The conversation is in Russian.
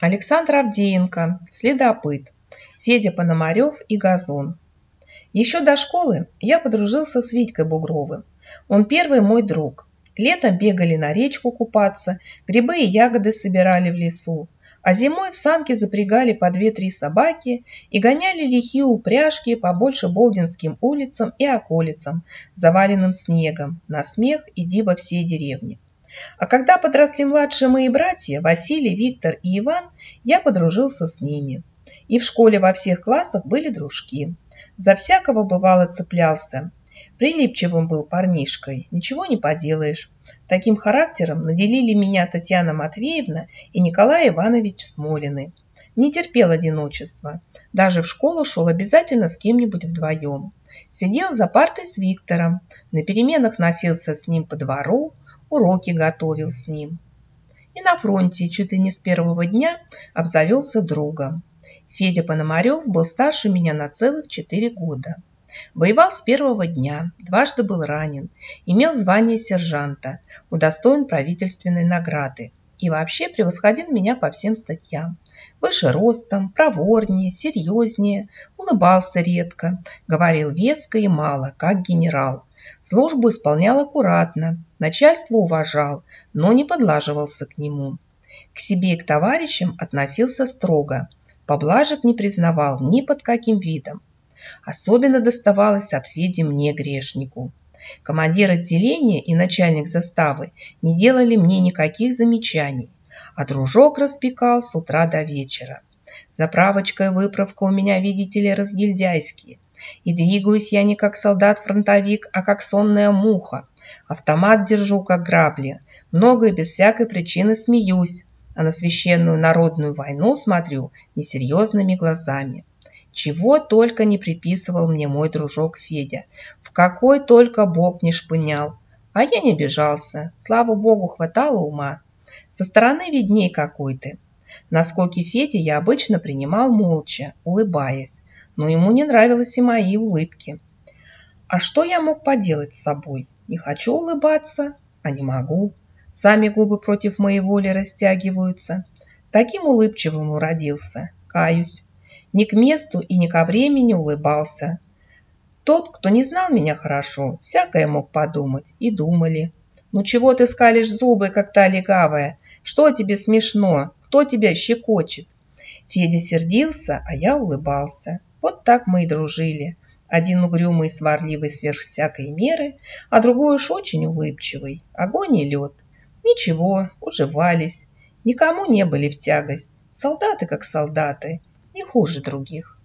Александр Авдеенко, следопыт, Федя Пономарев и Газон. Еще до школы я подружился с Витькой Бугровым. Он первый мой друг. Летом бегали на речку купаться, грибы и ягоды собирали в лесу, а зимой в санки запрягали по две-три собаки и гоняли лихие упряжки по больше Болдинским улицам и околицам, заваленным снегом, на смех и диво всей деревни. А когда подросли младшие мои братья, Василий, Виктор и Иван, я подружился с ними. И в школе во всех классах были дружки. За всякого бывало цеплялся. Прилипчивым был парнишкой, ничего не поделаешь. Таким характером наделили меня Татьяна Матвеевна и Николай Иванович Смолины. Не терпел одиночества. Даже в школу шел обязательно с кем-нибудь вдвоем. Сидел за партой с Виктором, на переменах носился с ним по двору, уроки готовил с ним. И на фронте чуть ли не с первого дня обзавелся другом. Федя Пономарев был старше меня на целых четыре года. Воевал с первого дня, дважды был ранен, имел звание сержанта, удостоен правительственной награды и вообще превосходил меня по всем статьям. Выше ростом, проворнее, серьезнее, улыбался редко, говорил веско и мало, как генерал. Службу исполнял аккуратно, начальство уважал, но не подлаживался к нему. К себе и к товарищам относился строго, поблажек не признавал ни под каким видом. Особенно доставалось от Феди мне, грешнику. Командир отделения и начальник заставы не делали мне никаких замечаний, а дружок распекал с утра до вечера. Заправочка и выправка у меня, видите ли, разгильдяйские. И двигаюсь я не как солдат-фронтовик, а как сонная муха. Автомат держу, как грабли. Много и без всякой причины смеюсь, а на священную народную войну смотрю несерьезными глазами. Чего только не приписывал мне мой дружок Федя, в какой только бог не шпынял. А я не бежался, слава богу, хватало ума. Со стороны видней какой ты. Наскоки Феди я обычно принимал молча, улыбаясь, но ему не нравились и мои улыбки. А что я мог поделать с собой? Не хочу улыбаться, а не могу. Сами губы против моей воли растягиваются. Таким улыбчивым уродился, каюсь ни к месту и ни ко времени улыбался. Тот, кто не знал меня хорошо, всякое мог подумать, и думали. «Ну чего ты скалишь зубы, как та легавая? Что тебе смешно? Кто тебя щекочет?» Федя сердился, а я улыбался. Вот так мы и дружили. Один угрюмый и сварливый сверх всякой меры, а другой уж очень улыбчивый. Огонь и лед. Ничего, уживались. Никому не были в тягость. Солдаты как солдаты не хуже других.